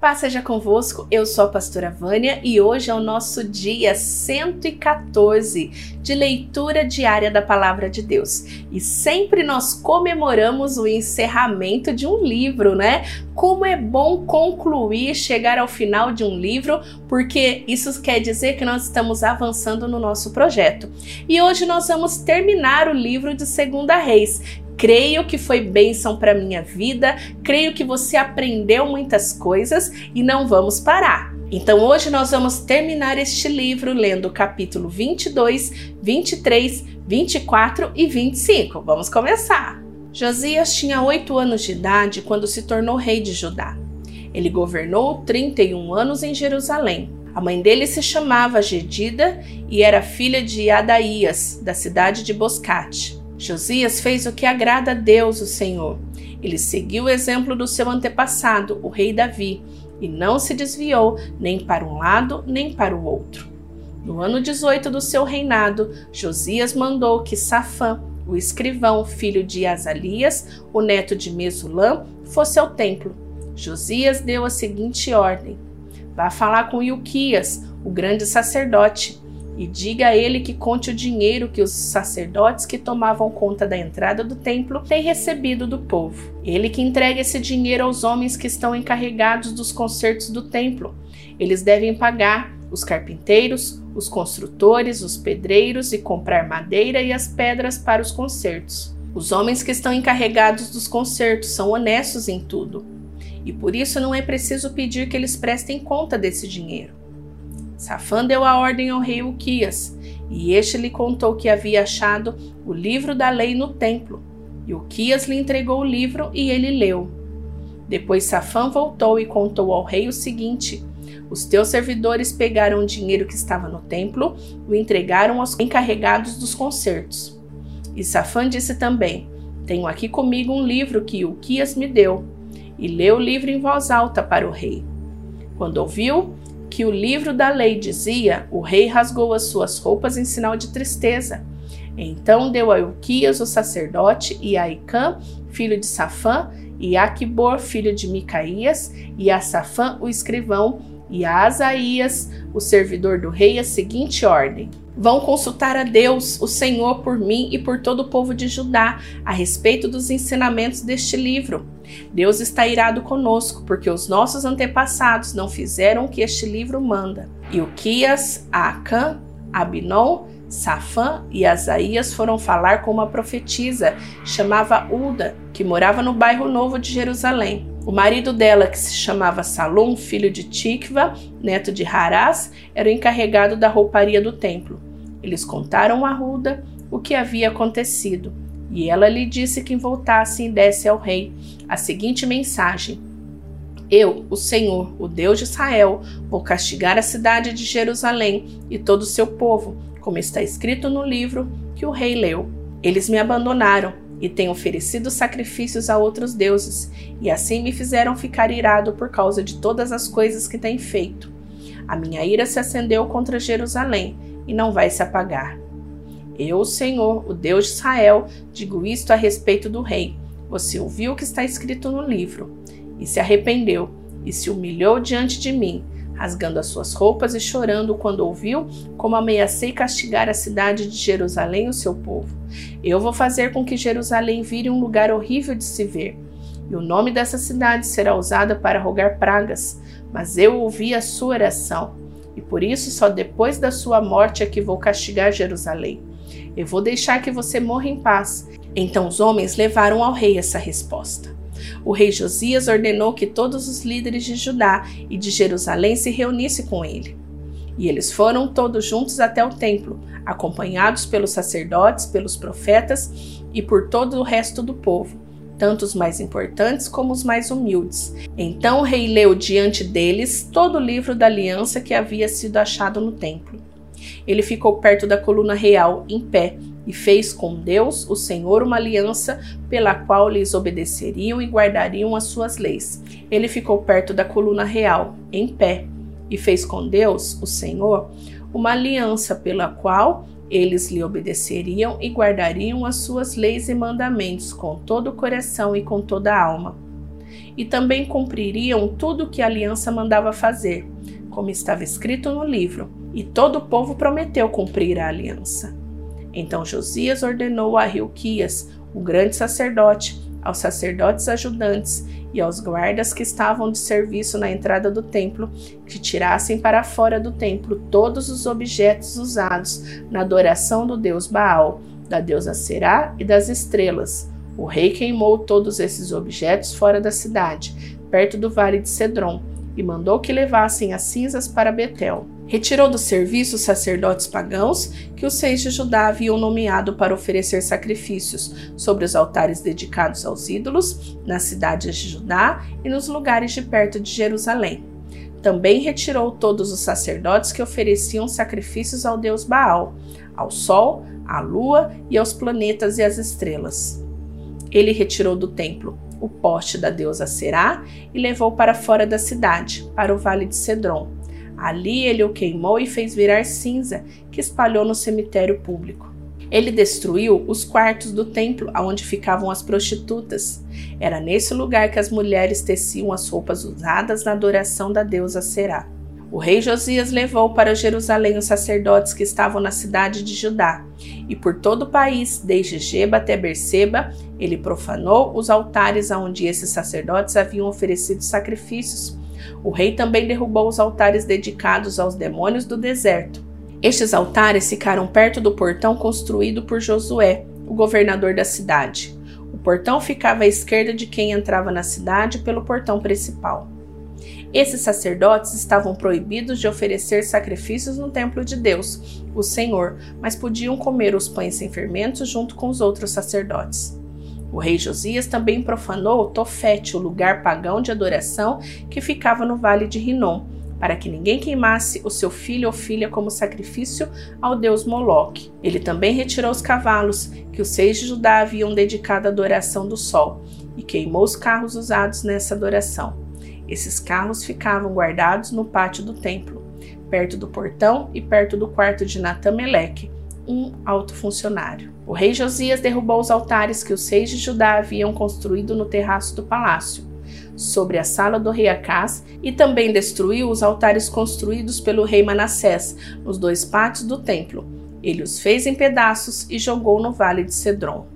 Paz seja convosco, eu sou a pastora Vânia e hoje é o nosso dia 114 de leitura diária da Palavra de Deus. E sempre nós comemoramos o encerramento de um livro, né? Como é bom concluir, chegar ao final de um livro, porque isso quer dizer que nós estamos avançando no nosso projeto. E hoje nós vamos terminar o livro de Segunda Reis, Creio que foi bênção para minha vida, creio que você aprendeu muitas coisas e não vamos parar. Então hoje nós vamos terminar este livro lendo o capítulo 22, 23, 24 e 25. Vamos começar. Josias tinha oito anos de idade quando se tornou rei de Judá. Ele governou 31 anos em Jerusalém. A mãe dele se chamava Gedida e era filha de Adaías, da cidade de Boscate. Josias fez o que agrada a Deus, o Senhor. Ele seguiu o exemplo do seu antepassado, o rei Davi, e não se desviou nem para um lado nem para o outro. No ano 18 do seu reinado, Josias mandou que Safã, o escrivão, filho de Azalias, o neto de Mesulã, fosse ao templo. Josias deu a seguinte ordem: Vá falar com Ilquias, o grande sacerdote e diga a ele que conte o dinheiro que os sacerdotes que tomavam conta da entrada do templo têm recebido do povo. Ele que entregue esse dinheiro aos homens que estão encarregados dos concertos do templo. Eles devem pagar os carpinteiros, os construtores, os pedreiros e comprar madeira e as pedras para os concertos. Os homens que estão encarregados dos concertos são honestos em tudo, e por isso não é preciso pedir que eles prestem conta desse dinheiro. Safã deu a ordem ao rei Uquias, e este lhe contou que havia achado o livro da lei no templo. E Uquias lhe entregou o livro e ele leu. Depois Safã voltou e contou ao rei o seguinte: Os teus servidores pegaram o dinheiro que estava no templo e o entregaram aos encarregados dos concertos. E Safã disse também: Tenho aqui comigo um livro que Uquias me deu. E leu o livro em voz alta para o rei. Quando ouviu, que o livro da lei dizia, o rei rasgou as suas roupas em sinal de tristeza. Então deu a Euquias, o sacerdote, e a Icã, filho de Safã, e a Aquibor, filho de Micaías, e a Safã, o escrivão, e a Asaías, o servidor do rei, a seguinte ordem: Vão consultar a Deus, o Senhor, por mim e por todo o povo de Judá, a respeito dos ensinamentos deste livro. Deus está irado conosco, porque os nossos antepassados não fizeram o que este livro manda. E Uquias, Acã, Abinon, Safã e Asaías foram falar com uma profetisa, chamava Uda, que morava no bairro novo de Jerusalém. O marido dela, que se chamava Salom, filho de Tikva, neto de Harás, era o encarregado da rouparia do templo. Eles contaram a Ruda o que havia acontecido, e ela lhe disse que voltasse e desse ao rei a seguinte mensagem: Eu, o Senhor, o Deus de Israel, vou castigar a cidade de Jerusalém e todo o seu povo, como está escrito no livro que o rei leu. Eles me abandonaram e têm oferecido sacrifícios a outros deuses, e assim me fizeram ficar irado por causa de todas as coisas que têm feito. A minha ira se acendeu contra Jerusalém e não vai se apagar. Eu, Senhor, o Deus de Israel, digo isto a respeito do rei. Você ouviu o que está escrito no livro, e se arrependeu, e se humilhou diante de mim, rasgando as suas roupas e chorando quando ouviu como ameacei castigar a cidade de Jerusalém, o seu povo. Eu vou fazer com que Jerusalém vire um lugar horrível de se ver, e o nome dessa cidade será usado para rogar pragas. Mas eu ouvi a sua oração, e por isso só depois da sua morte é que vou castigar Jerusalém. Eu vou deixar que você morra em paz. Então os homens levaram ao rei essa resposta. O rei Josias ordenou que todos os líderes de Judá e de Jerusalém se reunissem com ele. E eles foram todos juntos até o templo, acompanhados pelos sacerdotes, pelos profetas e por todo o resto do povo, tanto os mais importantes como os mais humildes. Então o rei leu diante deles todo o livro da aliança que havia sido achado no templo. Ele ficou perto da coluna real, em pé, e fez com Deus, o Senhor, uma aliança pela qual lhes obedeceriam e guardariam as suas leis. Ele ficou perto da coluna real, em pé, e fez com Deus, o Senhor, uma aliança pela qual eles lhe obedeceriam e guardariam as suas leis e mandamentos com todo o coração e com toda a alma. e também cumpririam tudo o que a aliança mandava fazer, como estava escrito no livro, e todo o povo prometeu cumprir a aliança. Então Josias ordenou a Hilquias, o grande sacerdote, aos sacerdotes ajudantes e aos guardas que estavam de serviço na entrada do templo, que tirassem para fora do templo todos os objetos usados na adoração do deus Baal, da deusa Será e das estrelas. O rei queimou todos esses objetos fora da cidade, perto do vale de Cedron, e mandou que levassem as cinzas para Betel. Retirou do serviço os sacerdotes pagãos que os seis de Judá haviam nomeado para oferecer sacrifícios sobre os altares dedicados aos ídolos, nas cidades de Judá e nos lugares de perto de Jerusalém. Também retirou todos os sacerdotes que ofereciam sacrifícios ao deus Baal, ao sol, à lua e aos planetas e às estrelas. Ele retirou do templo o poste da deusa Será e levou para fora da cidade, para o vale de Cedron Ali ele o queimou e fez virar cinza, que espalhou no cemitério público. Ele destruiu os quartos do templo onde ficavam as prostitutas. Era nesse lugar que as mulheres teciam as roupas usadas na adoração da deusa Será. O rei Josias levou para Jerusalém os sacerdotes que estavam na cidade de Judá, e por todo o país, desde Geba até Berseba, ele profanou os altares aonde esses sacerdotes haviam oferecido sacrifícios o rei também derrubou os altares dedicados aos demônios do deserto. Estes altares ficaram perto do portão construído por Josué, o governador da cidade. O portão ficava à esquerda de quem entrava na cidade pelo portão principal. Esses sacerdotes estavam proibidos de oferecer sacrifícios no templo de Deus, o Senhor, mas podiam comer os pães sem fermentos junto com os outros sacerdotes. O rei Josias também profanou Tofete, o lugar pagão de adoração que ficava no vale de Rinom, para que ninguém queimasse o seu filho ou filha como sacrifício ao deus Moloque. Ele também retirou os cavalos que os seis de Judá haviam dedicado à adoração do sol e queimou os carros usados nessa adoração. Esses carros ficavam guardados no pátio do templo, perto do portão e perto do quarto de Natameleque, um alto funcionário. O rei Josias derrubou os altares que os reis de Judá haviam construído no terraço do palácio, sobre a sala do rei Acás, e também destruiu os altares construídos pelo rei Manassés nos dois pátios do templo. Ele os fez em pedaços e jogou no vale de Cedron.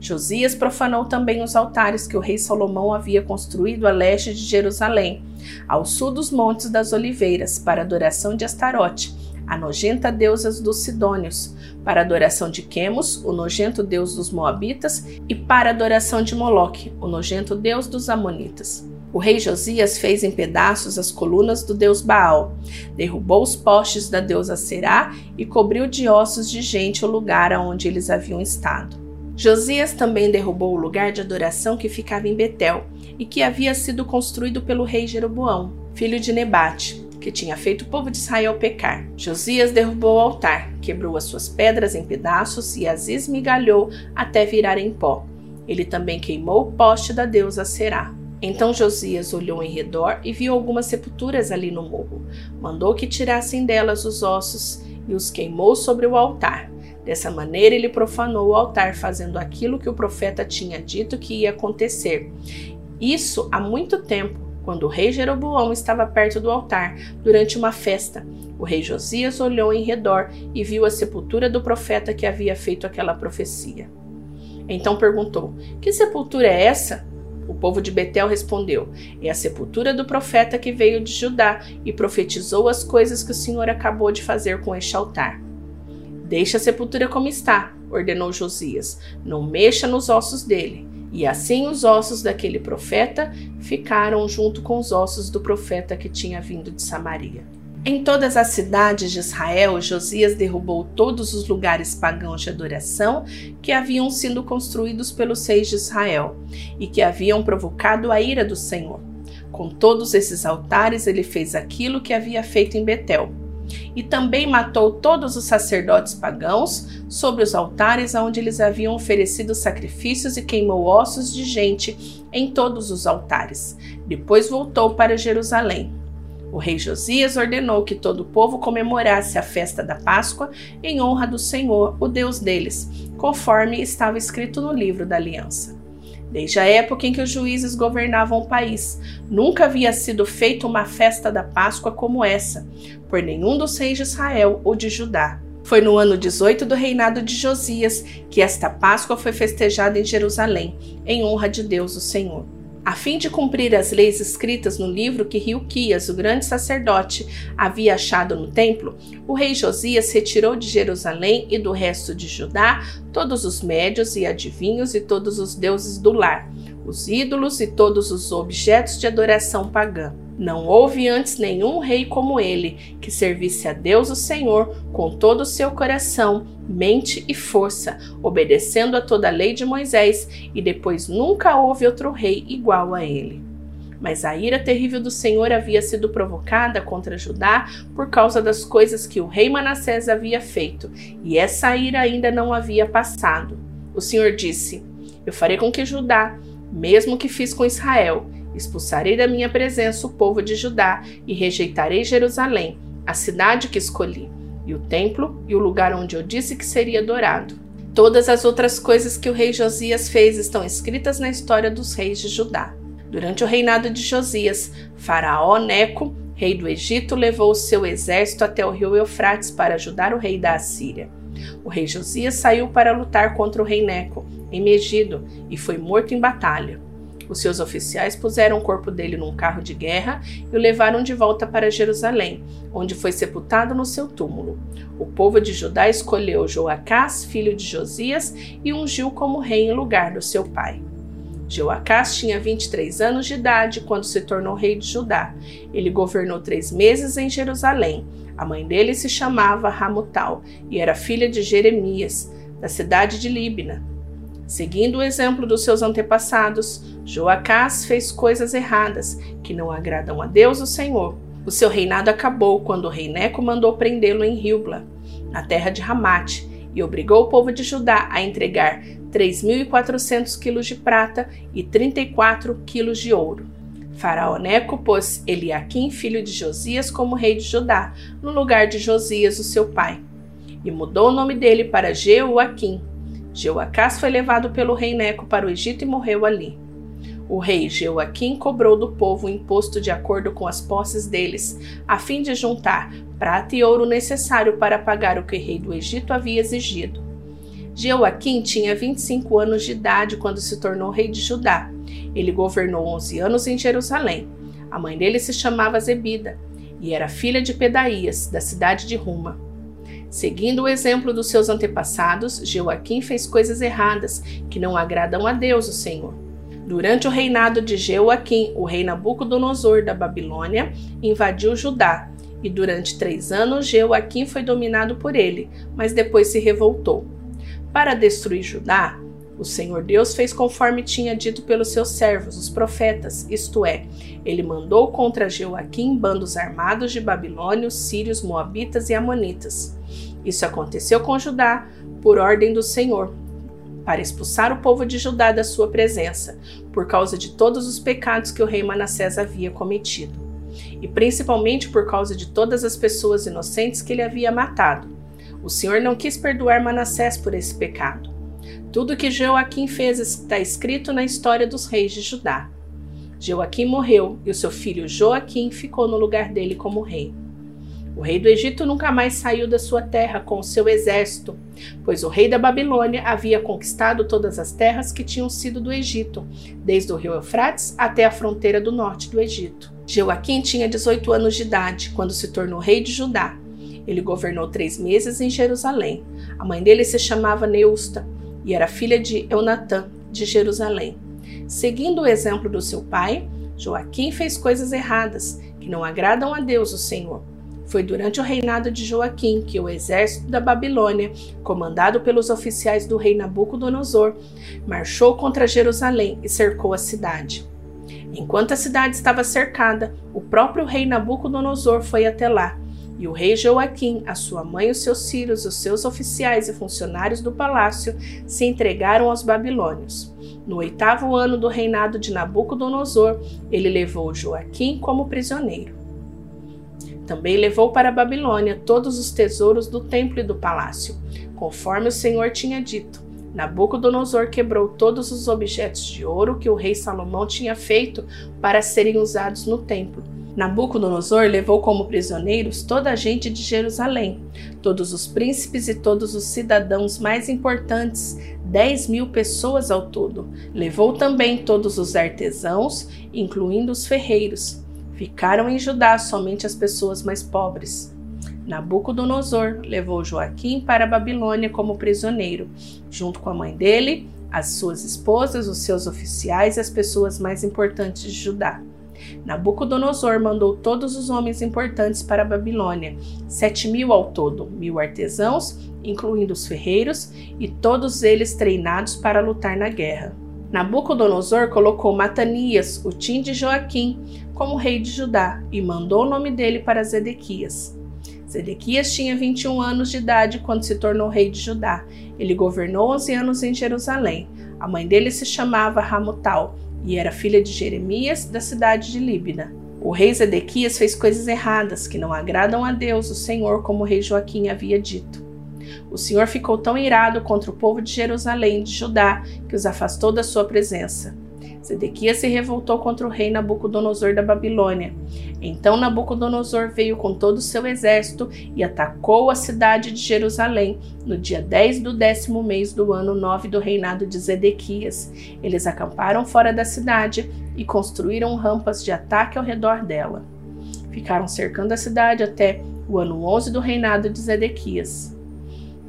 Josias profanou também os altares que o rei Salomão havia construído a leste de Jerusalém, ao sul dos Montes das Oliveiras, para adoração de Astarote, a nojenta deusa dos Sidônios, para adoração de Quemos, o nojento deus dos Moabitas, e para adoração de Moloque, o nojento deus dos Amonitas. O rei Josias fez em pedaços as colunas do deus Baal, derrubou os postes da deusa Será e cobriu de ossos de gente o lugar aonde eles haviam estado. Josias também derrubou o lugar de adoração que ficava em Betel e que havia sido construído pelo rei Jeroboão, filho de Nebate, que tinha feito o povo de Israel pecar. Josias derrubou o altar, quebrou as suas pedras em pedaços e as esmigalhou até virar em pó. Ele também queimou o poste da deusa Será. Então Josias olhou em redor e viu algumas sepulturas ali no morro. Mandou que tirassem delas os ossos e os queimou sobre o altar. Dessa maneira, ele profanou o altar, fazendo aquilo que o profeta tinha dito que ia acontecer. Isso há muito tempo, quando o rei Jeroboão estava perto do altar, durante uma festa, o rei Josias olhou em redor e viu a sepultura do profeta que havia feito aquela profecia. Então perguntou: Que sepultura é essa? O povo de Betel respondeu: É a sepultura do profeta que veio de Judá e profetizou as coisas que o Senhor acabou de fazer com este altar. Deixe a sepultura como está, ordenou Josias. Não mexa nos ossos dele. E assim os ossos daquele profeta ficaram junto com os ossos do profeta que tinha vindo de Samaria. Em todas as cidades de Israel, Josias derrubou todos os lugares pagãos de adoração que haviam sido construídos pelos reis de Israel e que haviam provocado a ira do Senhor. Com todos esses altares, ele fez aquilo que havia feito em Betel e também matou todos os sacerdotes pagãos sobre os altares onde eles haviam oferecido sacrifícios e queimou ossos de gente em todos os altares. Depois voltou para Jerusalém. O rei Josias ordenou que todo o povo comemorasse a festa da Páscoa em honra do Senhor, o Deus deles, conforme estava escrito no livro da aliança. Desde a época em que os juízes governavam o país, nunca havia sido feita uma festa da Páscoa como essa, por nenhum dos reis de Israel ou de Judá. Foi no ano 18 do reinado de Josias que esta Páscoa foi festejada em Jerusalém, em honra de Deus, o Senhor. A fim de cumprir as leis escritas no livro que Rilquias, o grande sacerdote, havia achado no templo, o rei Josias retirou de Jerusalém e do resto de Judá todos os médios e adivinhos e todos os deuses do lar, os ídolos e todos os objetos de adoração pagã. Não houve antes nenhum rei como ele, que servisse a Deus o Senhor com todo o seu coração, mente e força, obedecendo a toda a lei de Moisés, e depois nunca houve outro rei igual a ele. Mas a ira terrível do Senhor havia sido provocada contra Judá por causa das coisas que o rei Manassés havia feito, e essa ira ainda não havia passado. O Senhor disse: Eu farei com que Judá, mesmo que fiz com Israel, Expulsarei da minha presença o povo de Judá e rejeitarei Jerusalém, a cidade que escolhi, e o templo e o lugar onde eu disse que seria adorado. Todas as outras coisas que o rei Josias fez estão escritas na história dos reis de Judá. Durante o reinado de Josias, Faraó Neco, rei do Egito, levou o seu exército até o rio Eufrates para ajudar o rei da Assíria. O rei Josias saiu para lutar contra o rei Neco, em Megido, e foi morto em batalha. Os seus oficiais puseram o corpo dele num carro de guerra e o levaram de volta para Jerusalém, onde foi sepultado no seu túmulo. O povo de Judá escolheu Joacás, filho de Josias, e ungiu como rei em lugar do seu pai. Joacás tinha 23 anos de idade quando se tornou rei de Judá. Ele governou três meses em Jerusalém. A mãe dele se chamava Ramutal e era filha de Jeremias, da cidade de Líbina. Seguindo o exemplo dos seus antepassados, Joacás fez coisas erradas que não agradam a Deus, o Senhor. O seu reinado acabou quando o rei Neco mandou prendê-lo em Ribla, na terra de Ramate, e obrigou o povo de Judá a entregar 3.400 quilos de prata e 34 quilos de ouro. Faraó Neco pôs Eliaquim, filho de Josias, como rei de Judá, no lugar de Josias, o seu pai, e mudou o nome dele para Jeoaquim, Jeoacás foi levado pelo rei Neco para o Egito e morreu ali. O rei Jeoaquim cobrou do povo o imposto de acordo com as posses deles, a fim de juntar prata e ouro necessário para pagar o que o rei do Egito havia exigido. Jeoaquim tinha 25 anos de idade quando se tornou rei de Judá. Ele governou 11 anos em Jerusalém. A mãe dele se chamava Zebida e era filha de Pedaías, da cidade de Ruma. Seguindo o exemplo dos seus antepassados, Joaquim fez coisas erradas que não agradam a Deus, o Senhor. Durante o reinado de Joaquim, o rei Nabucodonosor da Babilônia invadiu Judá, e durante três anos Joaquim foi dominado por ele, mas depois se revoltou. Para destruir Judá, o Senhor Deus fez conforme tinha dito pelos seus servos, os profetas, isto é, ele mandou contra Joaquim bandos armados de babilônios, sírios, moabitas e amonitas. Isso aconteceu com Judá por ordem do Senhor, para expulsar o povo de Judá da sua presença, por causa de todos os pecados que o rei Manassés havia cometido, e principalmente por causa de todas as pessoas inocentes que ele havia matado. O Senhor não quis perdoar Manassés por esse pecado. Tudo que Joaquim fez está escrito na história dos reis de Judá. Joaquim morreu e o seu filho Joaquim ficou no lugar dele como rei. O rei do Egito nunca mais saiu da sua terra com o seu exército, pois o rei da Babilônia havia conquistado todas as terras que tinham sido do Egito, desde o rio Eufrates até a fronteira do norte do Egito. Joaquim tinha 18 anos de idade quando se tornou rei de Judá. Ele governou três meses em Jerusalém. A mãe dele se chamava Neusta e era filha de Eunatã, de Jerusalém. Seguindo o exemplo do seu pai, Joaquim fez coisas erradas que não agradam a Deus, o Senhor. Foi durante o reinado de Joaquim que o exército da Babilônia, comandado pelos oficiais do rei Nabucodonosor, marchou contra Jerusalém e cercou a cidade. Enquanto a cidade estava cercada, o próprio rei Nabucodonosor foi até lá, e o rei Joaquim, a sua mãe, os seus filhos, os seus oficiais e funcionários do palácio se entregaram aos babilônios. No oitavo ano do reinado de Nabucodonosor, ele levou Joaquim como prisioneiro. Também levou para a Babilônia todos os tesouros do templo e do palácio, conforme o Senhor tinha dito, Nabucodonosor quebrou todos os objetos de ouro que o rei Salomão tinha feito para serem usados no templo. Nabucodonosor levou como prisioneiros toda a gente de Jerusalém, todos os príncipes e todos os cidadãos mais importantes, dez mil pessoas ao todo. Levou também todos os artesãos, incluindo os ferreiros. Ficaram em Judá somente as pessoas mais pobres. Nabucodonosor levou Joaquim para a Babilônia como prisioneiro, junto com a mãe dele, as suas esposas, os seus oficiais e as pessoas mais importantes de Judá. Nabucodonosor mandou todos os homens importantes para a Babilônia, sete mil ao todo, mil artesãos, incluindo os ferreiros, e todos eles treinados para lutar na guerra. Nabucodonosor colocou Matanias, o tim de Joaquim, como rei de Judá e mandou o nome dele para Zedequias. Zedequias tinha 21 anos de idade quando se tornou rei de Judá. Ele governou 11 anos em Jerusalém. A mãe dele se chamava Ramutal e era filha de Jeremias, da cidade de Líbina. O rei Zedequias fez coisas erradas que não agradam a Deus, o Senhor, como o rei Joaquim havia dito. O Senhor ficou tão irado contra o povo de Jerusalém, de Judá, que os afastou da sua presença. Zedequias se revoltou contra o rei Nabucodonosor da Babilônia. Então Nabucodonosor veio com todo o seu exército e atacou a cidade de Jerusalém no dia 10 do décimo mês do ano 9 do reinado de Zedequias. Eles acamparam fora da cidade e construíram rampas de ataque ao redor dela. Ficaram cercando a cidade até o ano 11 do reinado de Zedequias.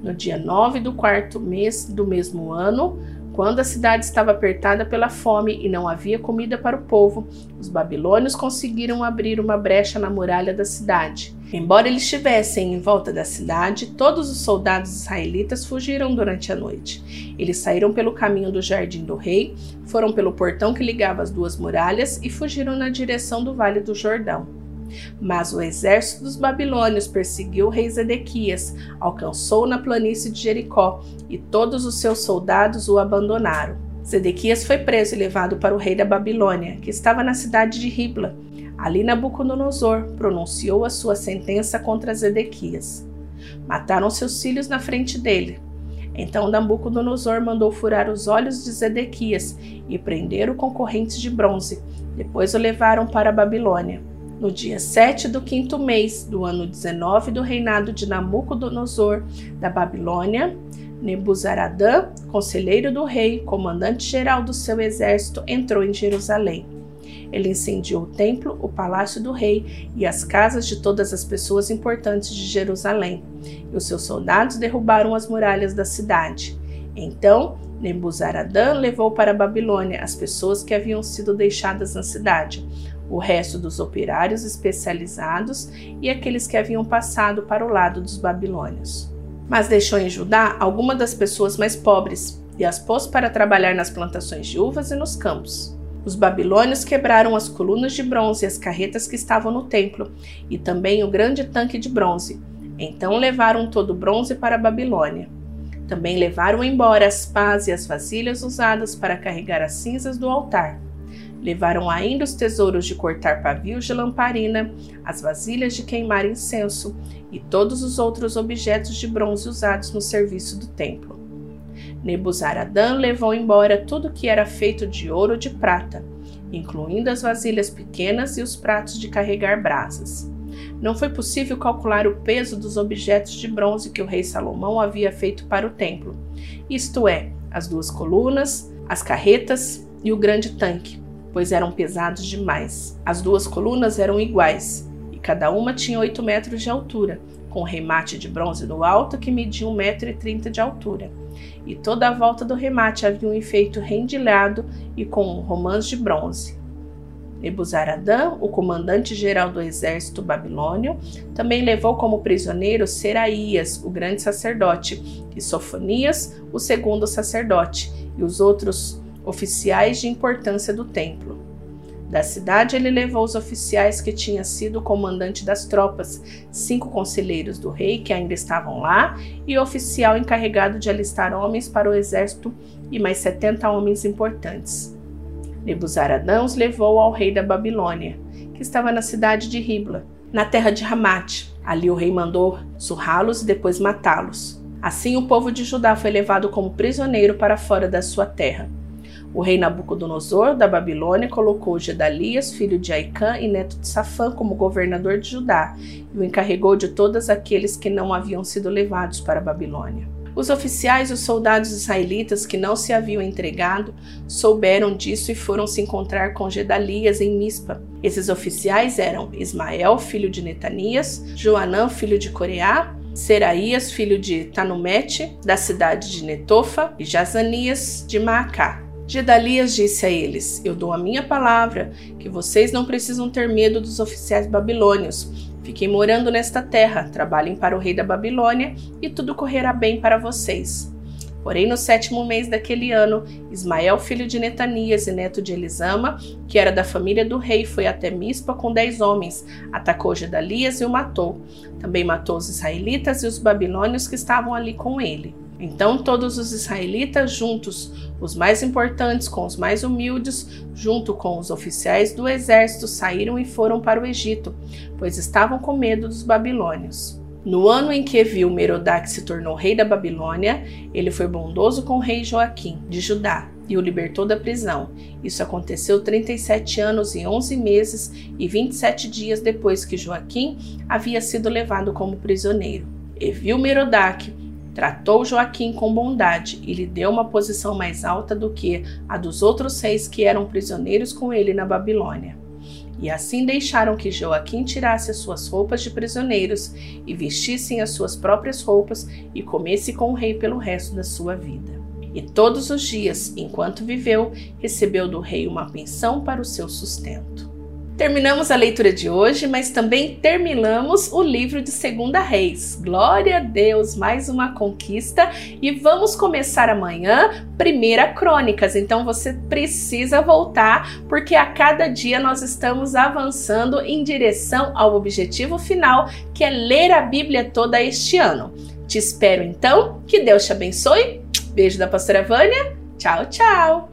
No dia 9 do quarto mês do mesmo ano, quando a cidade estava apertada pela fome e não havia comida para o povo, os babilônios conseguiram abrir uma brecha na muralha da cidade. Embora eles estivessem em volta da cidade, todos os soldados israelitas fugiram durante a noite. Eles saíram pelo caminho do jardim do rei, foram pelo portão que ligava as duas muralhas e fugiram na direção do vale do Jordão. Mas o exército dos babilônios perseguiu o rei Zedequias, alcançou na planície de Jericó, e todos os seus soldados o abandonaram. Zedequias foi preso e levado para o rei da Babilônia, que estava na cidade de Ribla. Ali Nabucodonosor pronunciou a sua sentença contra Zedequias. Mataram seus filhos na frente dele. Então Nabucodonosor mandou furar os olhos de Zedequias e prender o concorrente de bronze. Depois o levaram para a Babilônia. No dia 7 do quinto mês do ano 19 do reinado de Nabucodonosor da Babilônia, Nebuzaradã, conselheiro do rei, comandante-geral do seu exército, entrou em Jerusalém. Ele incendiou o templo, o palácio do rei e as casas de todas as pessoas importantes de Jerusalém. E os seus soldados derrubaram as muralhas da cidade. Então, Nebuzaradã levou para a Babilônia as pessoas que haviam sido deixadas na cidade, o resto dos operários especializados e aqueles que haviam passado para o lado dos babilônios. Mas deixou em Judá algumas das pessoas mais pobres e as pôs para trabalhar nas plantações de uvas e nos campos. Os babilônios quebraram as colunas de bronze e as carretas que estavam no templo, e também o grande tanque de bronze. Então levaram todo o bronze para a Babilônia. Também levaram embora as pás e as vasilhas usadas para carregar as cinzas do altar. Levaram ainda os tesouros de cortar pavios de lamparina, as vasilhas de queimar incenso e todos os outros objetos de bronze usados no serviço do templo. Nebuzaradã levou embora tudo que era feito de ouro ou de prata, incluindo as vasilhas pequenas e os pratos de carregar brasas. Não foi possível calcular o peso dos objetos de bronze que o rei Salomão havia feito para o templo, isto é, as duas colunas, as carretas e o grande tanque, pois eram pesados demais. As duas colunas eram iguais, e cada uma tinha 8 metros de altura, com remate de bronze no alto que media 1,30m de altura. E toda a volta do remate havia um efeito rendilhado e com romãs de bronze. Nebuzaradã, o comandante-geral do exército babilônio, também levou como prisioneiro Seraías, o grande sacerdote, e Sofonias, o segundo sacerdote, e os outros oficiais de importância do templo. Da cidade ele levou os oficiais que tinha sido comandante das tropas, cinco conselheiros do rei que ainda estavam lá e o oficial encarregado de alistar homens para o exército e mais setenta homens importantes. Nebuzaradã os levou ao rei da Babilônia, que estava na cidade de Ribla, na terra de Ramate. Ali o rei mandou surrá-los e depois matá-los. Assim o povo de Judá foi levado como prisioneiro para fora da sua terra. O rei Nabucodonosor da Babilônia colocou Gedalias, filho de Aicã e neto de Safã, como governador de Judá e o encarregou de todos aqueles que não haviam sido levados para a Babilônia. Os oficiais e os soldados israelitas que não se haviam entregado souberam disso e foram se encontrar com Gedalias em Mispa. Esses oficiais eram Ismael, filho de Netanias, Joanã, filho de Coreá, Seraías, filho de Tanumete, da cidade de Netofa, e Jazanias de Maacá. Gedalias disse a eles: Eu dou a minha palavra que vocês não precisam ter medo dos oficiais babilônios. Fiquem morando nesta terra, trabalhem para o rei da Babilônia e tudo correrá bem para vocês. Porém, no sétimo mês daquele ano, Ismael, filho de Netanias e neto de Elisama, que era da família do rei, foi até Mispa com dez homens, atacou Gedalias e o matou. Também matou os israelitas e os babilônios que estavam ali com ele. Então todos os israelitas juntos, os mais importantes com os mais humildes, junto com os oficiais do exército, saíram e foram para o Egito, pois estavam com medo dos babilônios. No ano em que viu Merodach se tornou rei da Babilônia, ele foi bondoso com o rei Joaquim, de Judá, e o libertou da prisão. Isso aconteceu 37 anos e 11 meses e 27 dias depois que Joaquim havia sido levado como prisioneiro. E viu Merodach Tratou Joaquim com bondade e lhe deu uma posição mais alta do que a dos outros reis que eram prisioneiros com ele na Babilônia. E assim deixaram que Joaquim tirasse as suas roupas de prisioneiros e vestissem as suas próprias roupas e comesse com o rei pelo resto da sua vida. E todos os dias, enquanto viveu, recebeu do rei uma pensão para o seu sustento. Terminamos a leitura de hoje, mas também terminamos o livro de Segunda Reis. Glória a Deus, mais uma conquista e vamos começar amanhã Primeira Crônicas. Então você precisa voltar porque a cada dia nós estamos avançando em direção ao objetivo final, que é ler a Bíblia toda este ano. Te espero então, que Deus te abençoe. Beijo da pastora Vânia. Tchau, tchau.